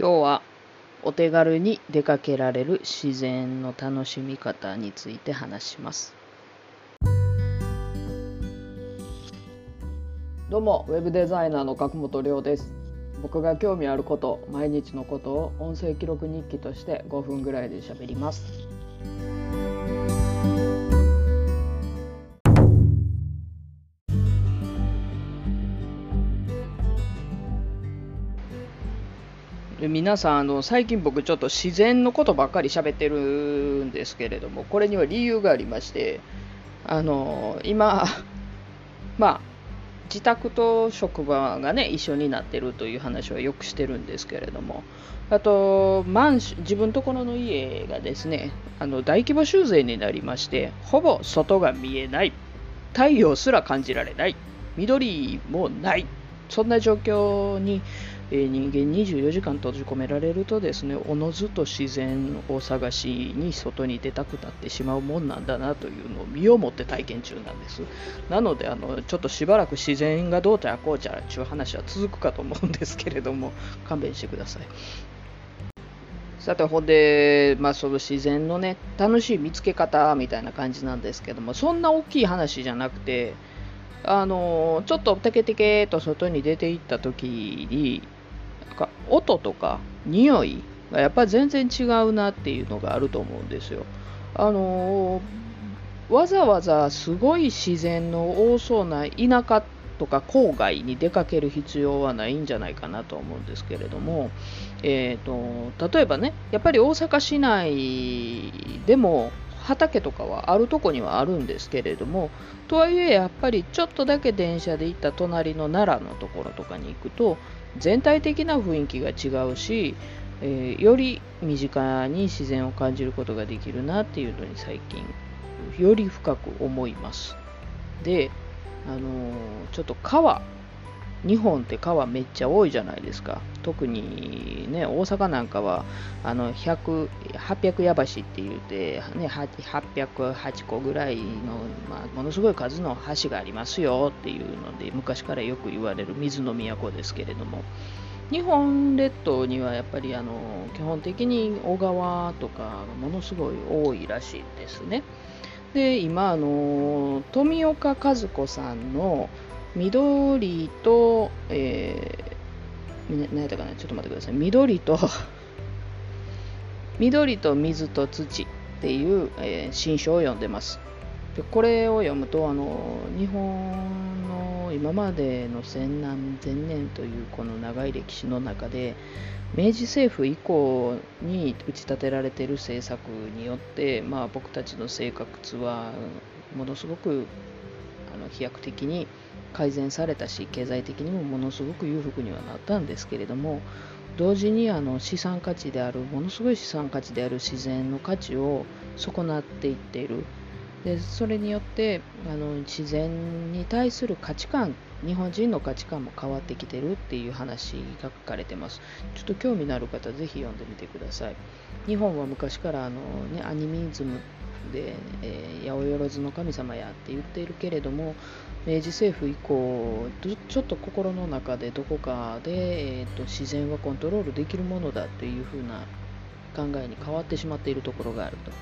今日はお手軽に出かけられる自然の楽しみ方について話します。どうもウェブデザイナーの角本亮です。僕が興味あること毎日のことを音声記録日記として5分ぐらいで喋ります。皆さんあの最近僕ちょっと自然のことばっかり喋ってるんですけれどもこれには理由がありましてあの今 まあ自宅と職場がね一緒になってるという話はよくしてるんですけれどもあとマンシ自分ところの家がですねあの大規模修繕になりましてほぼ外が見えない太陽すら感じられない緑もないそんな状況にえ人間24時間閉じ込められるとですねおのずと自然を探しに外に出たくなってしまうもんなんだなというのを身をもって体験中なんです。なのであのちょっとしばらく自然がどうちゃこうちゃらっていう話は続くかと思うんですけれども勘弁してください。さてほんで、まあ、その自然のね楽しい見つけ方みたいな感じなんですけどもそんな大きい話じゃなくてあのちょっとテケテケと外に出て行った時に音とか匂いがやっぱり全然違うなっていうのがあると思うんですよ。あのー、わざわざすごい自然の多そうな田舎とか郊外に出かける必要はないんじゃないかなと思うんですけれども、えーと、例えばねやっぱり大阪市内でも畑とかはあるとこにはあるんですけれどもとはいえやっぱりちょっとだけ電車で行った隣の奈良のところとかに行くと全体的な雰囲気が違うし、えー、より身近に自然を感じることができるなっていうのに最近より深く思います。であのー、ちょっと川日本って川めっちゃ多いじゃないですか特にね大阪なんかはあの100 800矢橋って言うて、ね、808個ぐらいの、まあ、ものすごい数の橋がありますよっていうので昔からよく言われる水の都ですけれども日本列島にはやっぱりあの基本的に小川とかものすごい多いらしいですね。で今あの富岡和子さんの緑と、えー、何やったかな？ちょっと待ってください。緑と 緑と水と土っていう、えー、新書を読んでます。でこれを読むとあの日本の今までの千何千年というこの長い歴史の中で明治政府以降に打ち立てられている政策によって、まあ、僕たちの生活はものすごくあの飛躍的に改善されたし経済的にもものすごく裕福にはなったんですけれども同時にあの資産価値であるものすごい資産価値である自然の価値を損なっていっている。でそれによってあの自然に対する価値観日本人の価値観も変わってきてるっていう話が書かれてます。ちょっと興味のある方ぜひ読んでみてください。日本は昔からあの、ね、アニミズムで、えー、八百万の神様やって言っているけれども明治政府以降ちょっと心の中でどこかで、えーと、自然はコントロールできるものだというふうな考えに変わってしまっているところがあると。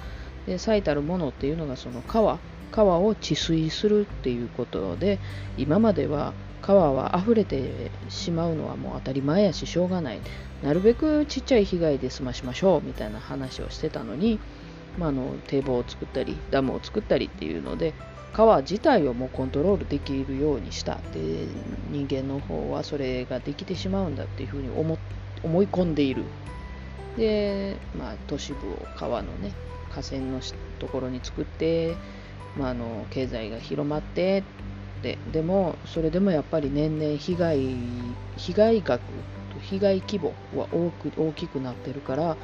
で最たるものっていうのがその川川を治水するっていうことで今までは川は溢れてしまうのはもう当たり前やししょうがない。なるべくちっちゃい被害で済ましましょうみたいな話をしてたのにまあ、あの堤防を作ったりダムを作ったりっていうので川自体をもうコントロールできるようにしたで人間の方はそれができてしまうんだっていうふうに思思い込んでいる。で、まあ、都市部を川のね河川のところに作って、まあ、あの経済が広まってででもそれでもやっぱり年々被害被害額被害規模は多く大きくなってるから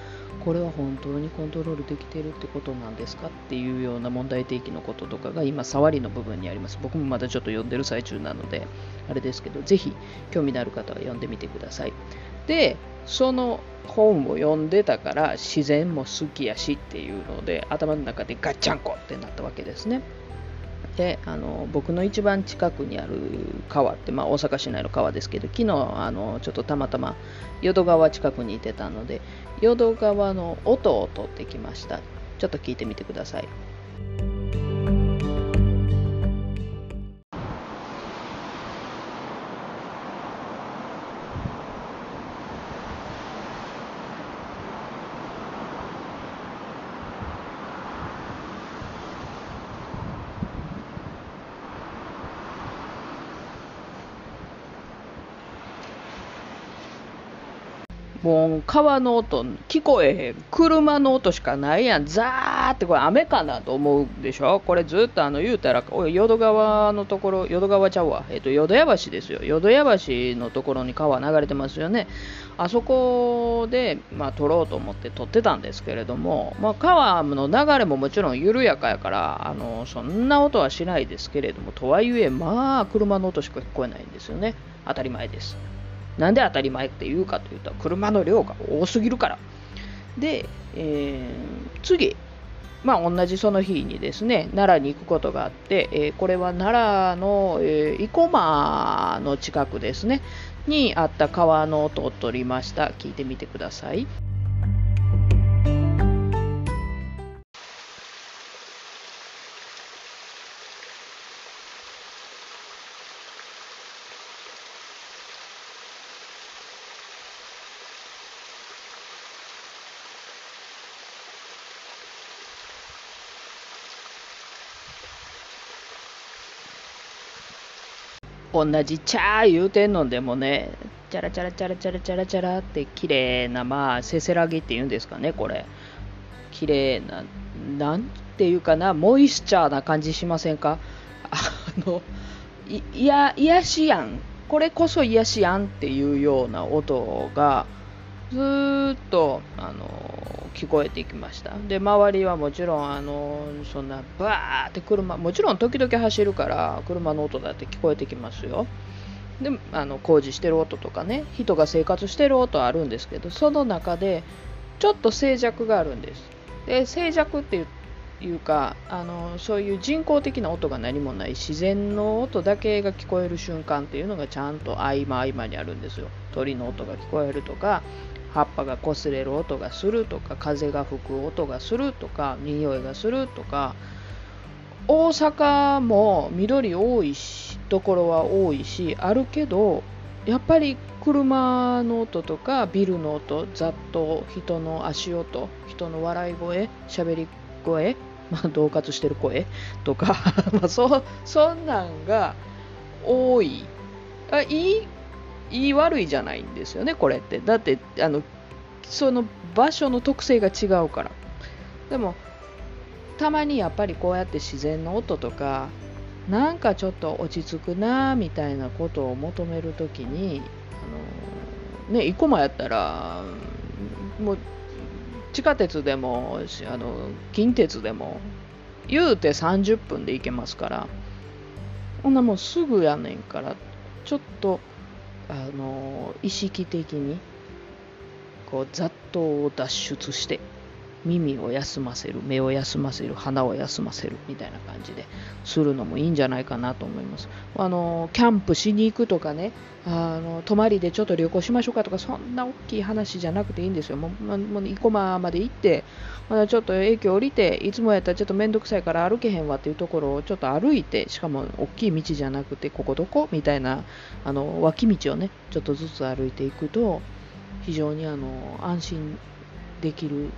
これは本当にコントロールできてるってことなんですかっていうような問題提起のこととかが今触りの部分にあります。僕もまだちょっと読んでる最中なのであれですけどぜひ興味のある方は読んでみてください。でその本を読んでたから自然も好きやしっていうので頭の中でガッチャンコってなったわけですね。であの僕の一番近くにある川って、まあ、大阪市内の川ですけど昨日あのちょっとたまたま淀川近くにいてたので淀川の音を取ってきました。ちょっと聞いてみてください。もう川の音聞こえへん。車の音しかないやん。ザーってこれ雨かなと思うでしょ？これずっとあの言うたら淀川のところ淀川ちゃうわ、えっと、淀屋橋ですよ。淀屋橋のところに川流れてますよね。あそこで、まあ、撮ろうと思って撮ってたんですけれども、まあ、川の流れももちろん緩やかやからあのそんな音はしないですけれどもとはいえまあ車の音しか聞こえないんですよね。当たり前です。なんで当たり前って言うかというと、車の量が多すぎるから。で、えー、次、まあ、同じその日にですね、奈良に行くことがあって、えー、これは奈良の、えー、生駒の近くですね、にあった川の音を取りました。聞いてみてください。同じチャー言うてんのでもね、チャラチャラチャラチャラチャラチャラって綺麗な、まあ、せせらぎっていうんですかね、これ。綺麗な、なんていうかな、モイスチャーな感じしませんか？あの、い、や、癒しやん。これこそ癒しやんっていうような音が、ずっと、あの、聞こえてきました。で、周りはもちろん、あの、そんな、バーって車、もちろん時々走るから、車の音だって聞こえてきますよ。で、あの、工事してる音とかね、人が生活してる音あるんですけど、その中で、ちょっと静寂があるんです。で、静寂っていうかあのそういう人工的な音が何もない自然の音だけが聞こえる瞬間っていうのがちゃんと合間合間にあるんですよ鳥の音が聞こえるとか葉っぱが擦れる音がするとか風が吹く音がするとか匂いがするとか大阪も緑多いしところは多いしあるけどやっぱり車の音とかビルの音ざっと人の足音人の笑い声喋り声、まあ、恫喝してる声とか まあそそんなんが多い。あいい言い悪いじゃないんですよね、これって。だって、あの、その場所の特性が違うから。でも、たまにやっぱりこうやって自然の音とか、なんかちょっと落ち着くなみたいなことを求めるときに、あの、ね、生駒やったら、もう、地下鉄でも、あの、近鉄でも、言うて30分で行けますから、ほんなもうすぐやねんから、ちょっと、あの意識的にこう雑踏を脱出して。耳を休ませる目を休ませる鼻を休ませるみたいな感じでするのもいいんじゃないかなと思います。あのキャンプしに行くとかねあの泊まりでちょっと旅行しましょうかとかそんな大きい話じゃなくていいんですよ。もうもう生駒まで行ってまだちょっと駅降りていつもやったらちょっと面倒くさいから歩けへんわっていうところをちょっと歩いてしかも大きい道じゃなくてここどこみたいなあの脇道をねちょっとずつ歩いていくと非常にあの安心できる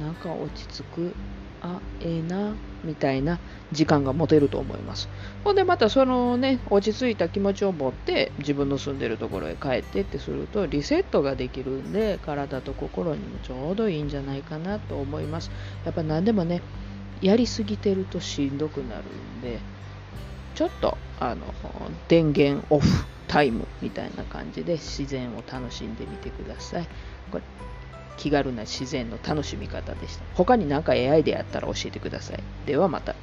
なんか落ち着く。あええ、なみたいな時間が持てると思います。ほんでまたそのね落ち着いた気持ちを持って自分の住んでるところへ帰ってってするとリセットができるんで体と心にもちょうどいいんじゃないかなと思います。やっぱ何でもねやりすぎてるとしんどくなるんでちょっとあの電源オフタイムみたいな感じで自然を楽しんでみてください。これ気軽な自然の楽しみ方でした。他に何か AI でやったら教えてください。ではまた。